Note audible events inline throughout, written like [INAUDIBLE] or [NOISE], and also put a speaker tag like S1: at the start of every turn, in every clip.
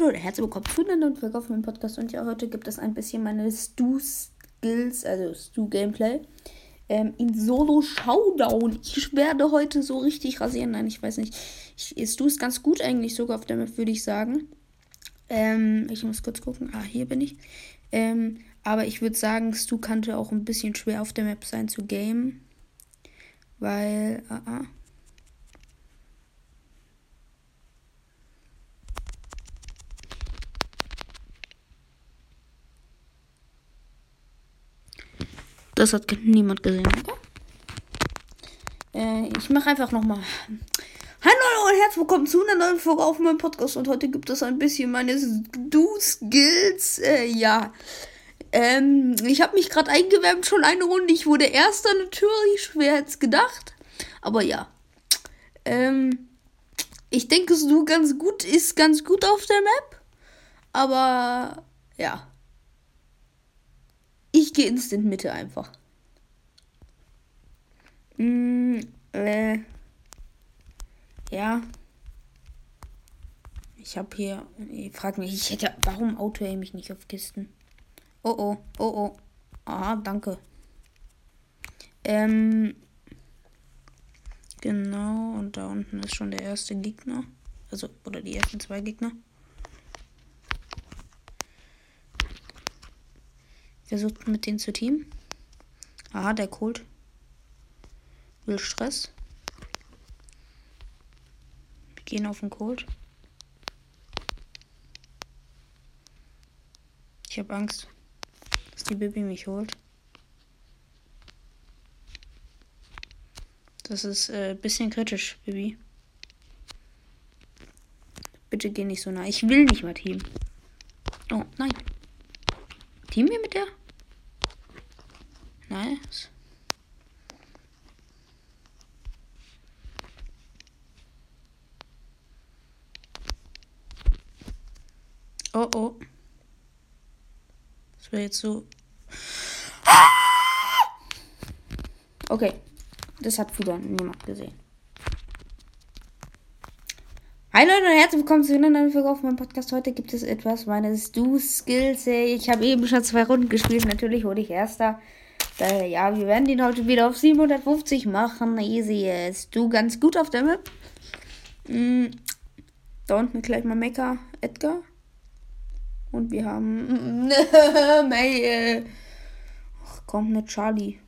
S1: Leute und herzlich willkommen zu einer neuen Folge auf meinem Podcast. Und ja, heute gibt es ein bisschen meine Stu-Skills, also Stu-Gameplay. Ähm, in Solo-Showdown. Ich werde heute so richtig rasieren. Nein, ich weiß nicht. Ich, Stu ist ganz gut eigentlich sogar auf der Map, würde ich sagen. Ähm, ich muss kurz gucken. Ah, hier bin ich. Ähm, aber ich würde sagen, Stu könnte auch ein bisschen schwer auf der Map sein zu gamen. Weil, ah, ah. Das hat niemand gesehen. Okay? Äh, ich mache einfach nochmal. Hallo und herzlich willkommen zu einer neuen Folge auf meinem Podcast. Und heute gibt es ein bisschen meine Do-Skills. Äh, ja. Ähm, ich habe mich gerade eingewärmt schon eine Runde. Ich wurde erster natürlich. Schwer als gedacht. Aber ja. Ähm, ich denke, du ganz gut ist ganz gut auf der Map. Aber ja. Ich gehe instant Mitte einfach. Mm, äh. Ja. Ich habe hier. Ich frag mich, ich hätte. Warum auto ich nicht auf Kisten? Oh oh, oh oh. Ah, danke. Ähm. Genau, und da unten ist schon der erste Gegner. Also, oder die ersten zwei Gegner. Versucht mit denen zu teamen. Aha, der Colt. Will Stress. Wir gehen auf den Colt. Ich habe Angst, dass die Baby mich holt. Das ist ein äh, bisschen kritisch, Baby. Bitte geh nicht so nah. Ich will nicht mal Team. Oh, nein. Team wir mit der? Nice. Oh oh. Das wäre jetzt so. Okay. Das hat wieder niemand gesehen. Hi Leute und herzlich willkommen zu einer neuen Folge auf meinem Podcast. Heute gibt es etwas meines Do-Skills. Ich habe eben schon zwei Runden gespielt. Natürlich wurde ich Erster. Daher, ja, wir werden den heute wieder auf 750 machen. Easy ist du ganz gut auf der Map. Mhm. Da unten gleich mal Mecha Edgar. Und wir haben. [LAUGHS] May. Ach, kommt mit Charlie.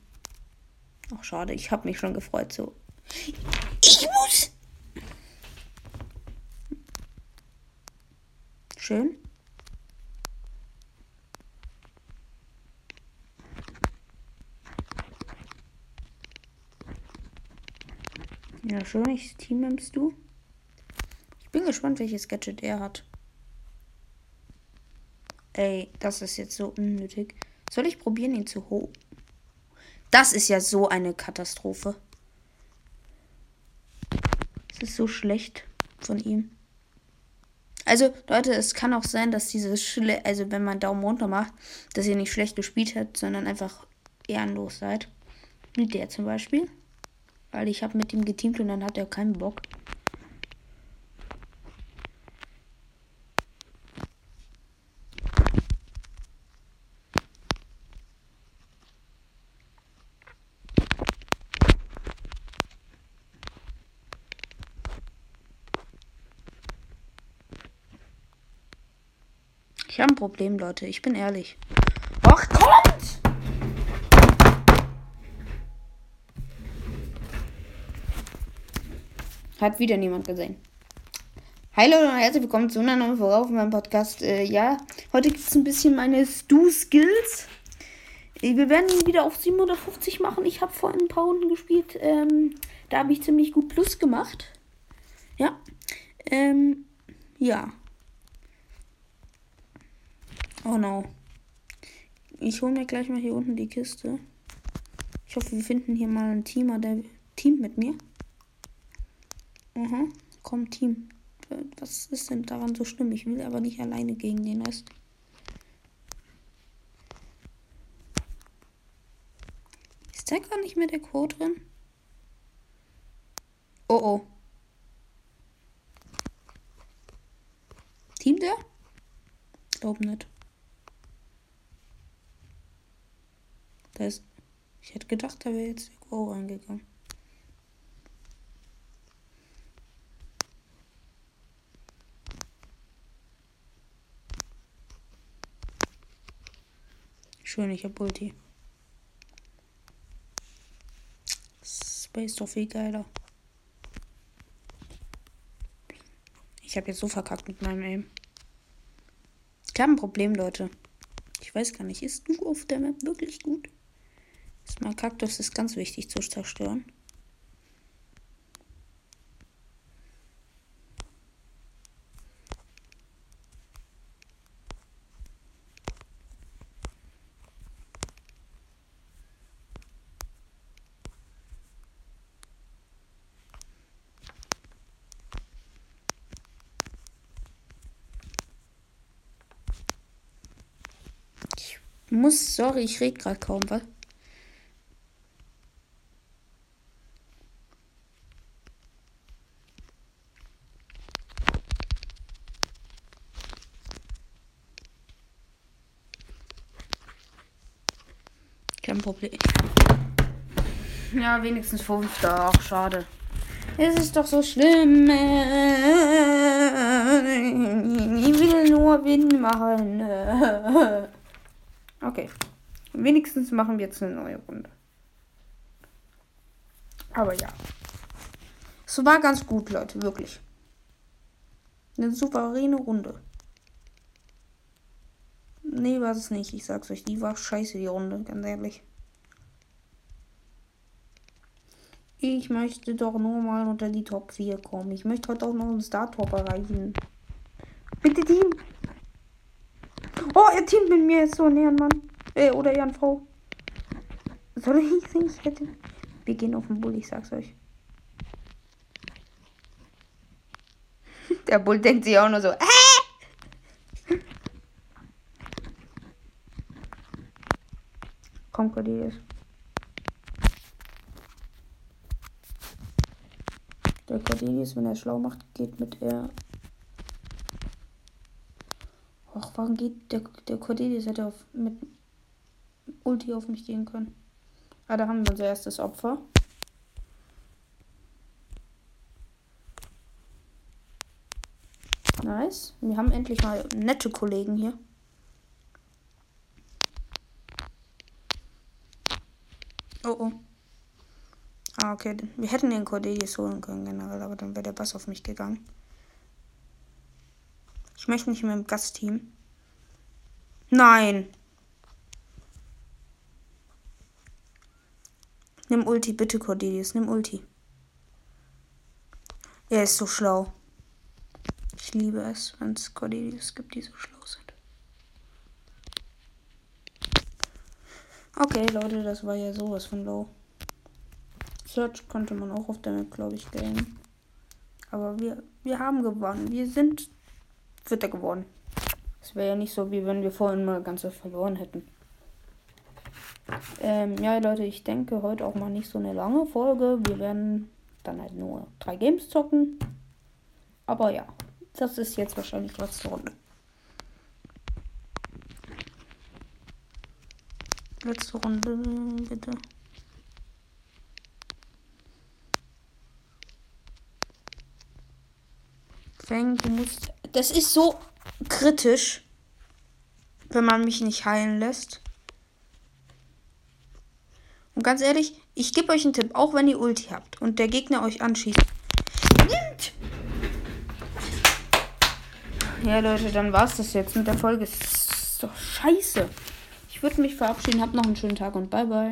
S1: Ach, schade, ich habe mich schon gefreut so. Ich muss. Schön. Ja, schön, ich Team nimmst du. Ich bin gespannt, welches Gadget er hat. Ey, das ist jetzt so unnötig. Soll ich probieren, ihn zu hoch? Das ist ja so eine Katastrophe. Es ist so schlecht von ihm. Also, Leute, es kann auch sein, dass dieses Schle also wenn man Daumen runter macht, dass ihr nicht schlecht gespielt habt, sondern einfach ehrenlos seid. Wie der zum Beispiel. Weil ich habe mit ihm geteamt und dann hat er keinen Bock. Ich habe ein Problem, Leute. Ich bin ehrlich. Hat wieder niemand gesehen. Hallo und herzlich willkommen zu einer neuen Folge auf meinem Podcast. Äh, ja, heute gibt es ein bisschen meine Stu-Skills. Äh, wir werden ihn wieder auf 750 machen. Ich habe vorhin ein paar Runden gespielt. Ähm, da habe ich ziemlich gut Plus gemacht. Ja. Ähm, ja. Oh no. Ich hole mir gleich mal hier unten die Kiste. Ich hoffe, wir finden hier mal einen Teamer, der Team mit mir. Aha, komm, Team. Was ist denn daran so schlimm? Ich will aber nicht alleine gegen den Rest. Ist da gar nicht mehr der Quote drin? Oh oh. Team der? glaube nicht. Da ist. Ich hätte gedacht, da wäre jetzt der Go reingegangen. Schön, ich hab Ulti. Space doch viel geiler. Ich habe jetzt so verkackt mit meinem Aim. Ich habe ein Problem, Leute. Ich weiß gar nicht, ist du auf der Map wirklich gut? Ist mein Kaktus ist ganz wichtig zu zerstören. Muss, sorry, ich rede gerade kaum, was? Kein Problem. Ja, wenigstens fünfter. Ach, schade. Es ist doch so schlimm. Ich will nur Wind machen. Okay. Wenigstens machen wir jetzt eine neue Runde. Aber ja. Es war ganz gut, Leute, wirklich. Eine souveräne Runde. Nee, war es nicht. Ich sag's euch, die war scheiße, die Runde, ganz ehrlich. Ich möchte doch nur mal unter die Top 4 kommen. Ich möchte heute auch noch einen Star-Top erreichen. Bitte Team. Oh, er teamt mit mir jetzt so ein Ehrenmann. Äh, oder Ehrenfrau. Soll ich nicht? hätte. Wir gehen auf den Bull, ich sag's euch. [LAUGHS] Der Bull denkt sich auch nur so. Äh! Komm, Cordelis. Der Cordelis, wenn er schlau macht, geht mit er Ach, warum geht der, der Cordelis hätte auf, mit Ulti auf mich gehen können. Ah, da haben wir unser erstes Opfer. Nice. Wir haben endlich mal nette Kollegen hier. Oh oh. Ah, okay. Wir hätten den Cordelius holen können generell, aber dann wäre der Bass auf mich gegangen. Ich möchte nicht mehr im Gastteam. Nein. Nimm Ulti, bitte, Cordelius. Nimm Ulti. Er ist so schlau. Ich liebe es, wenn es Cordelius gibt, die so schlau sind. Okay, Leute, das war ja sowas von low. Search konnte man auch auf der Map, glaube ich, gehen. Aber wir, wir haben gewonnen. Wir sind Vierter geworden. Es wäre ja nicht so, wie wenn wir vorhin mal ganz verloren hätten. Ähm, ja, Leute, ich denke heute auch mal nicht so eine lange Folge. Wir werden dann halt nur drei Games zocken. Aber ja, das ist jetzt wahrscheinlich letzte Runde. Letzte Runde, bitte. Fang, du musst das ist so kritisch, wenn man mich nicht heilen lässt. Und ganz ehrlich, ich gebe euch einen Tipp, auch wenn ihr Ulti habt und der Gegner euch anschießt. Nimmt! Ja, Leute, dann war es das jetzt mit der Folge. Das ist doch scheiße. Ich würde mich verabschieden. Habt noch einen schönen Tag und bye bye.